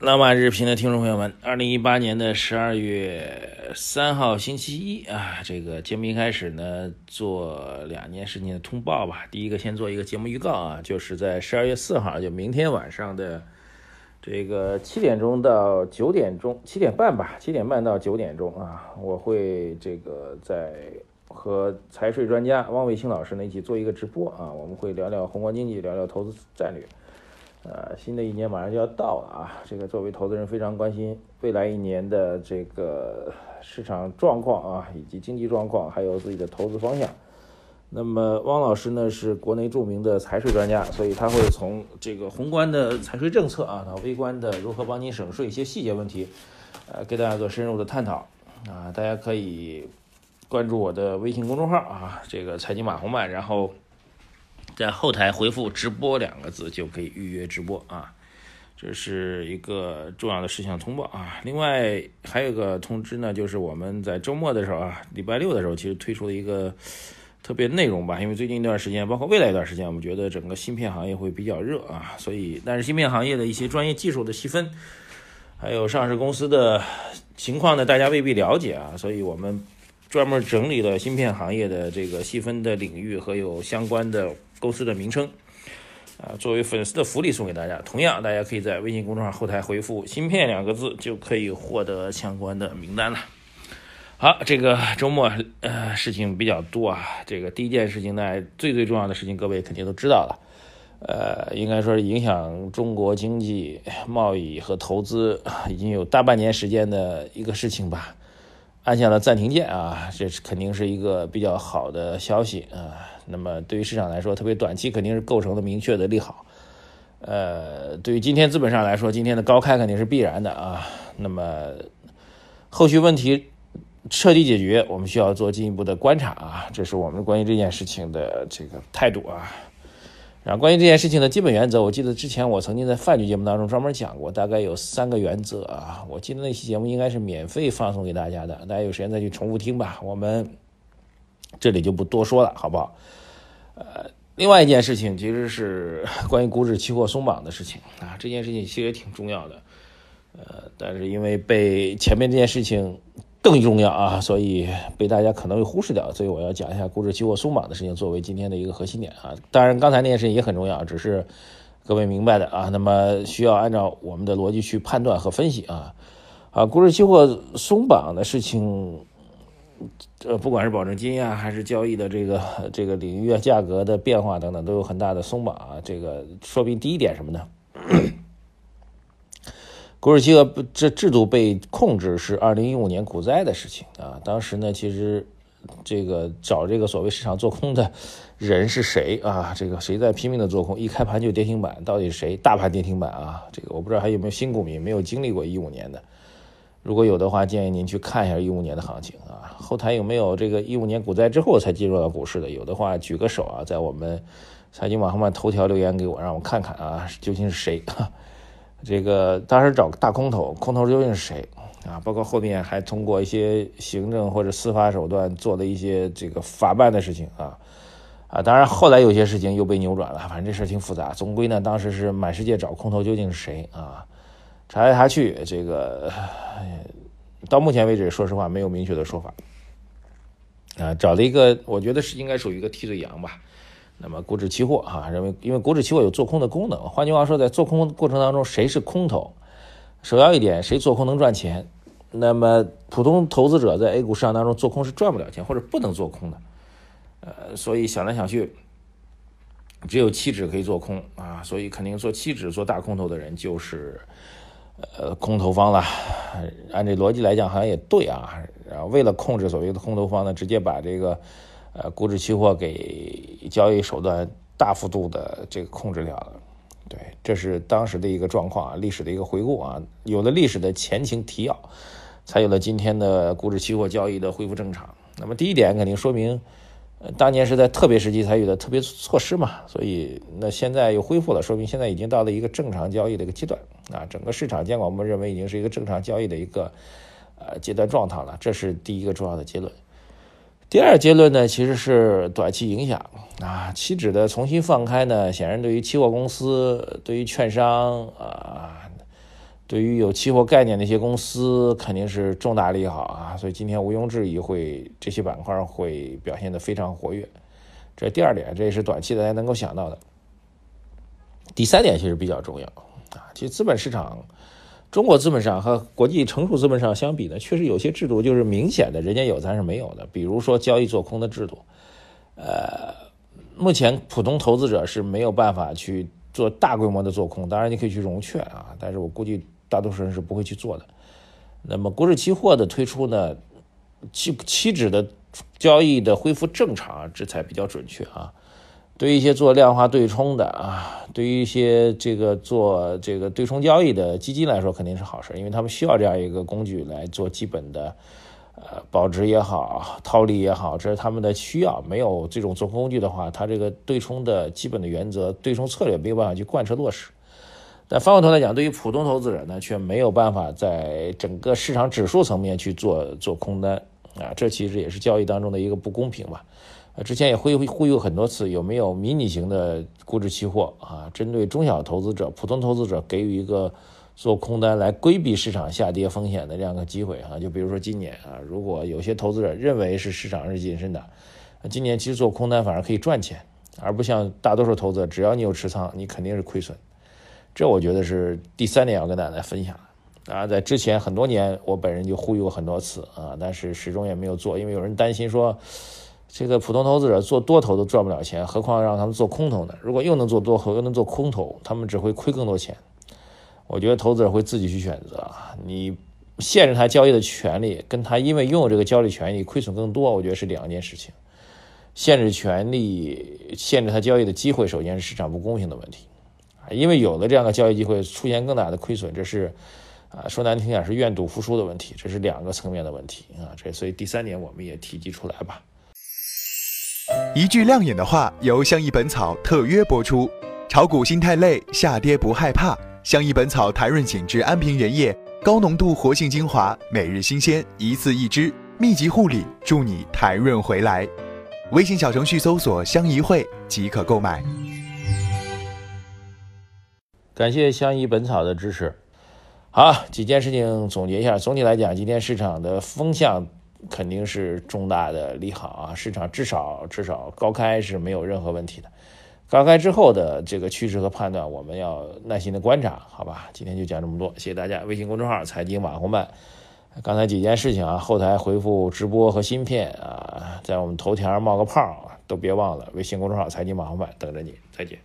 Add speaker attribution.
Speaker 1: 老马日评的听众朋友们，二零一八年的十二月三号星期一啊，这个节目一开始呢，做两件事情的通报吧。第一个，先做一个节目预告啊，就是在十二月四号，就明天晚上的这个七点钟到九点钟，七点半吧，七点半到九点钟啊，我会这个在和财税专家汪卫星老师呢一起做一个直播啊，我们会聊聊宏观经济，聊聊投资战略。呃，新的一年马上就要到了啊！这个作为投资人非常关心未来一年的这个市场状况啊，以及经济状况，还有自己的投资方向。那么汪老师呢是国内著名的财税专家，所以他会从这个宏观的财税政策啊，到微观的如何帮您省税一些细节问题，呃，给大家做深入的探讨啊！大家可以关注我的微信公众号啊，这个财经马红漫，然后。在后台回复“直播”两个字就可以预约直播啊，这是一个重要的事项通报啊。另外还有一个通知呢，就是我们在周末的时候啊，礼拜六的时候，其实推出了一个特别内容吧。因为最近一段时间，包括未来一段时间，我们觉得整个芯片行业会比较热啊，所以但是芯片行业的一些专业技术的细分，还有上市公司的情况呢，大家未必了解啊，所以我们专门整理了芯片行业的这个细分的领域和有相关的。公司的名称，啊，作为粉丝的福利送给大家。同样，大家可以在微信公众号后台回复“芯片”两个字，就可以获得相关的名单了。好，这个周末呃事情比较多啊。这个第一件事情呢，最最重要的事情，各位肯定都知道了。呃，应该说影响中国经济、贸易和投资已经有大半年时间的一个事情吧。按下了暂停键啊，这是肯定是一个比较好的消息啊。那么对于市场来说，特别短期肯定是构成了明确的利好。呃，对于今天资本上来说，今天的高开肯定是必然的啊。那么后续问题彻底解决，我们需要做进一步的观察啊。这是我们关于这件事情的这个态度啊。然后关于这件事情的基本原则，我记得之前我曾经在饭局节目当中专门讲过，大概有三个原则啊。我记得那期节目应该是免费放送给大家的，大家有时间再去重复听吧。我们这里就不多说了，好不好？呃，另外一件事情其实是 关于股指期货松绑的事情啊。这件事情其实也挺重要的，呃，但是因为被前面这件事情。更重要啊，所以被大家可能会忽视掉，所以我要讲一下股指期货松绑的事情，作为今天的一个核心点啊。当然，刚才那件事情也很重要，只是各位明白的啊。那么需要按照我们的逻辑去判断和分析啊。啊，股指期货松绑的事情，这不管是保证金啊，还是交易的这个这个领域啊价格的变化等等，都有很大的松绑啊。这个说明第一点什么呢？股指期货这制度被控制是二零一五年股灾的事情啊。当时呢，其实这个找这个所谓市场做空的人是谁啊？这个谁在拼命的做空？一开盘就跌停板，到底是谁？大盘跌停板啊！这个我不知道还有没有新股民没有经历过一五年的。如果有的话，建议您去看一下一五年的行情啊。后台有没有这个一五年股灾之后才进入到股市的？有的话举个手啊，在我们财经网上面头条留言给我，让我看看啊，究竟是谁？这个当时找大空头，空头究竟是谁啊？包括后面还通过一些行政或者司法手段做的一些这个法办的事情啊啊！当然后来有些事情又被扭转了，反正这事挺复杂。总归呢，当时是满世界找空头究竟是谁啊？查来查去，这个到目前为止，说实话没有明确的说法啊。找了一个，我觉得是应该属于一个替罪羊吧。那么股指期货哈，认为因为股指期货有做空的功能，换句话说，在做空过程当中，谁是空头，首要一点，谁做空能赚钱。那么普通投资者在 A 股市场当中做空是赚不了钱，或者不能做空的。呃，所以想来想去，只有期指可以做空啊，所以肯定做期指做大空头的人就是呃空头方了。按这逻辑来讲，好像也对啊。然后为了控制所谓的空头方呢，直接把这个。呃，股指期货给交易手段大幅度的这个控制掉了，对，这是当时的一个状况啊，历史的一个回顾啊，有了历史的前情提要，才有了今天的股指期货交易的恢复正常。那么第一点肯定说明，当年是在特别时期采取的特别措施嘛，所以那现在又恢复了，说明现在已经到了一个正常交易的一个阶段啊，整个市场监管我们认为已经是一个正常交易的一个呃阶段状态了，这是第一个重要的结论。第二结论呢，其实是短期影响啊，期指的重新放开呢，显然对于期货公司、对于券商啊、对于有期货概念的一些公司肯定是重大利好啊，所以今天毋庸置疑会这些板块会表现的非常活跃。这第二点，这也是短期大家能够想到的。第三点其实比较重要啊，其实资本市场。中国资本上和国际成熟资本上相比呢，确实有些制度就是明显的人家有咱是没有的。比如说交易做空的制度，呃，目前普通投资者是没有办法去做大规模的做空。当然你可以去融券啊，但是我估计大多数人是不会去做的。那么股指期货的推出呢，期期指的交易的恢复正常，这才比较准确啊。对于一些做量化对冲的啊，对于一些这个做这个对冲交易的基金来说，肯定是好事，因为他们需要这样一个工具来做基本的，呃，保值也好，套利也好，这是他们的需要。没有这种做空工具的话，它这个对冲的基本的原则、对冲策略没有办法去贯彻落实。但反过头来讲，对于普通投资者呢，却没有办法在整个市场指数层面去做做空单啊，这其实也是交易当中的一个不公平吧。之前也会呼吁很多次，有没有迷你型的股指期货啊？针对中小投资者、普通投资者给予一个做空单来规避市场下跌风险的这样一个机会啊？就比如说今年啊，如果有些投资者认为是市场是谨慎的，今年其实做空单反而可以赚钱，而不像大多数投资者，只要你有持仓，你肯定是亏损。这我觉得是第三点要跟大家来分享啊。在之前很多年，我本人就呼吁过很多次啊，但是始终也没有做，因为有人担心说。这个普通投资者做多头都赚不了钱，何况让他们做空头呢？如果又能做多头，又能做空头，他们只会亏更多钱。我觉得投资者会自己去选择，你限制他交易的权利，跟他因为拥有这个交易权利亏损更多，我觉得是两件事情。限制权利，限制他交易的机会，首先是市场不公平的问题，因为有了这样的交易机会，出现更大的亏损，这是啊说难听点是愿赌服输的问题，这是两个层面的问题啊。这所以第三点我们也提及出来吧。
Speaker 2: 一句亮眼的话，由相宜本草特约播出。炒股心太累，下跌不害怕。相宜本草台润紧致安瓶原液，高浓度活性精华，每日新鲜，一次一支，密集护理，助你台润回来。微信小程序搜索“相宜会”即可购买。
Speaker 1: 感谢相宜本草的支持。好，几件事情总结一下。总体来讲，今天市场的风向。肯定是重大的利好啊！市场至少至少高开是没有任何问题的，高开之后的这个趋势和判断，我们要耐心的观察，好吧？今天就讲这么多，谢谢大家。微信公众号财经网红办，刚才几件事情啊，后台回复直播和芯片啊，在我们头条冒个泡啊都别忘了微信公众号财经网红办等着你，再见。